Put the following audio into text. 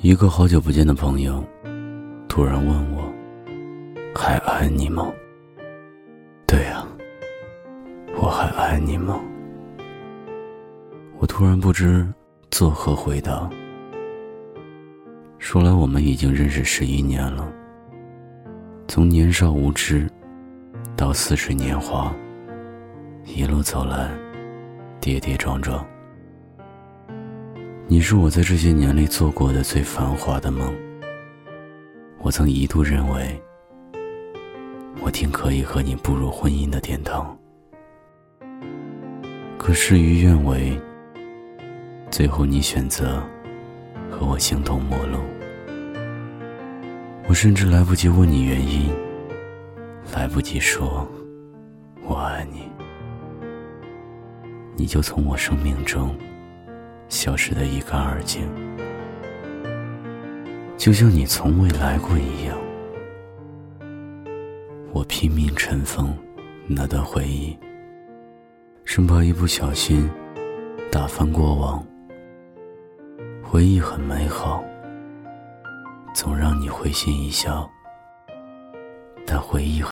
一个好久不见的朋友，突然问我：“还爱你吗？”对呀，我还爱你吗？我突然不知作何回答。说来，我们已经认识十一年了。从年少无知，到似水年华，一路走来，跌跌撞撞。你是我在这些年里做过的最繁华的梦。我曾一度认为，我定可以和你步入婚姻的殿堂。可事与愿违，最后你选择和我形同陌路。我甚至来不及问你原因，来不及说“我爱你”，你就从我生命中。消失的一干二净，就像你从未来过一样。我拼命尘封那段回忆，生怕一不小心打翻过往。回忆很美好，总让你会心一笑；但回忆